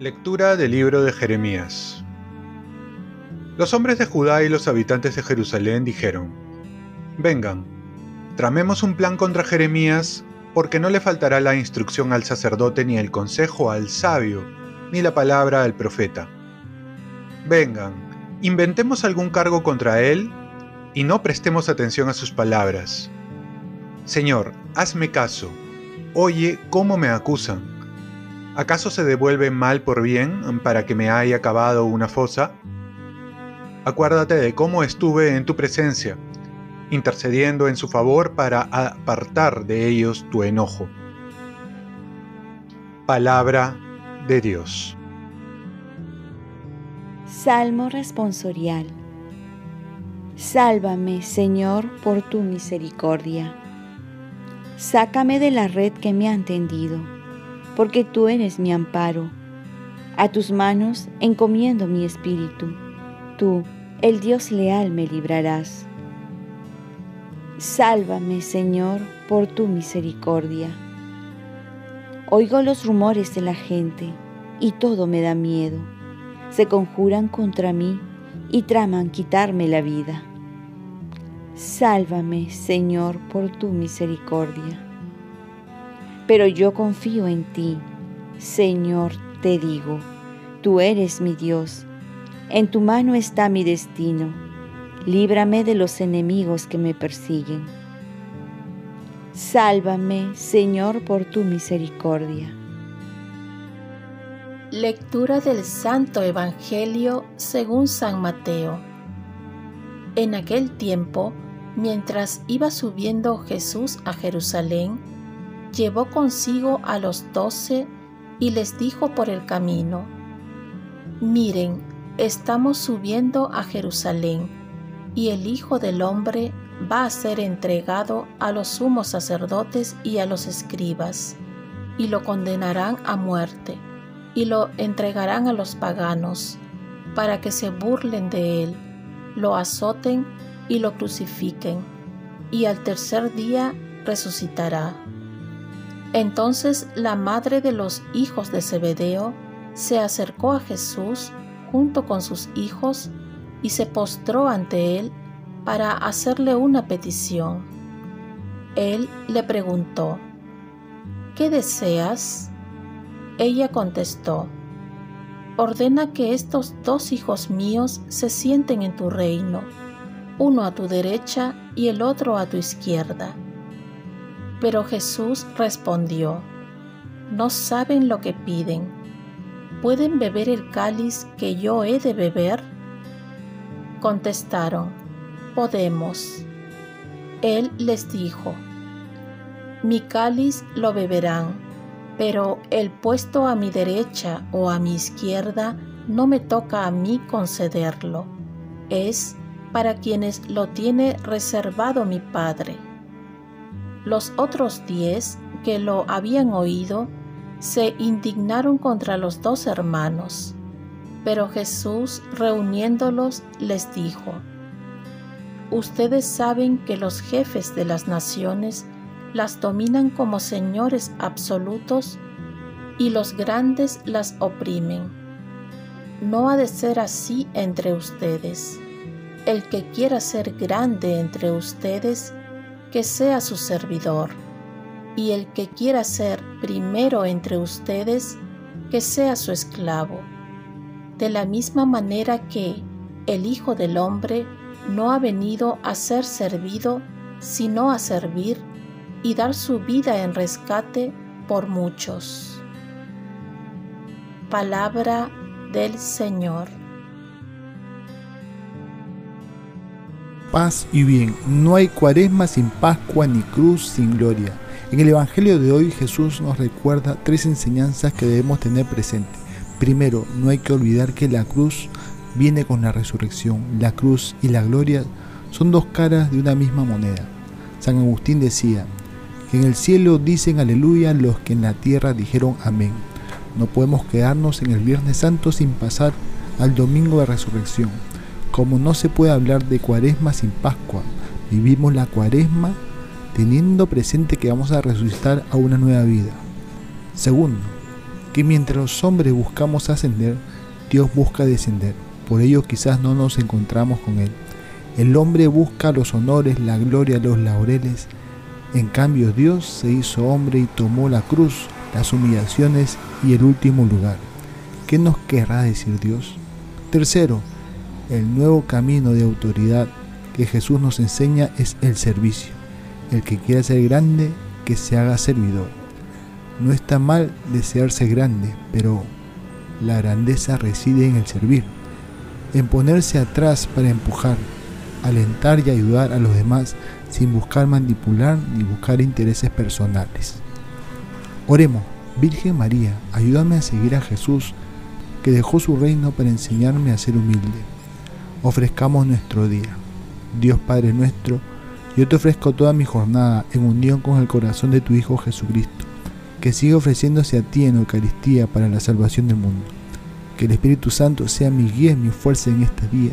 Lectura del libro de Jeremías Los hombres de Judá y los habitantes de Jerusalén dijeron, Vengan, tramemos un plan contra Jeremías, porque no le faltará la instrucción al sacerdote ni el consejo al sabio, ni la palabra al profeta. Vengan, inventemos algún cargo contra él y no prestemos atención a sus palabras. Señor, hazme caso, oye cómo me acusan ¿Acaso se devuelve mal por bien para que me haya cavado una fosa? Acuérdate de cómo estuve en tu presencia, intercediendo en su favor para apartar de ellos tu enojo. Palabra de Dios. Salmo responsorial. Sálvame, Señor, por tu misericordia. Sácame de la red que me han tendido porque tú eres mi amparo. A tus manos encomiendo mi espíritu. Tú, el Dios leal, me librarás. Sálvame, Señor, por tu misericordia. Oigo los rumores de la gente y todo me da miedo. Se conjuran contra mí y traman quitarme la vida. Sálvame, Señor, por tu misericordia pero yo confío en ti. Señor, te digo, tú eres mi Dios, en tu mano está mi destino, líbrame de los enemigos que me persiguen. Sálvame, Señor, por tu misericordia. Lectura del Santo Evangelio según San Mateo. En aquel tiempo, mientras iba subiendo Jesús a Jerusalén, llevó consigo a los doce y les dijo por el camino, Miren, estamos subiendo a Jerusalén, y el Hijo del Hombre va a ser entregado a los sumos sacerdotes y a los escribas, y lo condenarán a muerte, y lo entregarán a los paganos, para que se burlen de él, lo azoten y lo crucifiquen, y al tercer día resucitará. Entonces la madre de los hijos de Zebedeo se acercó a Jesús junto con sus hijos y se postró ante él para hacerle una petición. Él le preguntó, ¿qué deseas? Ella contestó, ordena que estos dos hijos míos se sienten en tu reino, uno a tu derecha y el otro a tu izquierda. Pero Jesús respondió, No saben lo que piden. ¿Pueden beber el cáliz que yo he de beber? Contestaron, Podemos. Él les dijo, Mi cáliz lo beberán, pero el puesto a mi derecha o a mi izquierda no me toca a mí concederlo. Es para quienes lo tiene reservado mi Padre. Los otros diez que lo habían oído se indignaron contra los dos hermanos. Pero Jesús, reuniéndolos, les dijo, Ustedes saben que los jefes de las naciones las dominan como señores absolutos y los grandes las oprimen. No ha de ser así entre ustedes. El que quiera ser grande entre ustedes, que sea su servidor, y el que quiera ser primero entre ustedes, que sea su esclavo. De la misma manera que el Hijo del Hombre no ha venido a ser servido, sino a servir y dar su vida en rescate por muchos. Palabra del Señor. paz y bien. No hay cuaresma sin Pascua ni cruz sin gloria. En el Evangelio de hoy Jesús nos recuerda tres enseñanzas que debemos tener presente. Primero, no hay que olvidar que la cruz viene con la resurrección. La cruz y la gloria son dos caras de una misma moneda. San Agustín decía, en el cielo dicen aleluya los que en la tierra dijeron amén. No podemos quedarnos en el Viernes Santo sin pasar al domingo de resurrección como no se puede hablar de cuaresma sin Pascua, vivimos la cuaresma teniendo presente que vamos a resucitar a una nueva vida. Segundo, que mientras los hombres buscamos ascender, Dios busca descender. Por ello quizás no nos encontramos con Él. El hombre busca los honores, la gloria, los laureles. En cambio Dios se hizo hombre y tomó la cruz, las humillaciones y el último lugar. ¿Qué nos querrá decir Dios? Tercero, el nuevo camino de autoridad que Jesús nos enseña es el servicio. El que quiera ser grande, que se haga servidor. No está mal desearse grande, pero la grandeza reside en el servir, en ponerse atrás para empujar, alentar y ayudar a los demás sin buscar manipular ni buscar intereses personales. Oremos, Virgen María, ayúdame a seguir a Jesús, que dejó su reino para enseñarme a ser humilde. Ofrezcamos nuestro día. Dios Padre nuestro, yo te ofrezco toda mi jornada en unión con el corazón de tu Hijo Jesucristo, que sigue ofreciéndose a ti en Eucaristía para la salvación del mundo. Que el Espíritu Santo sea mi guía y mi fuerza en este día,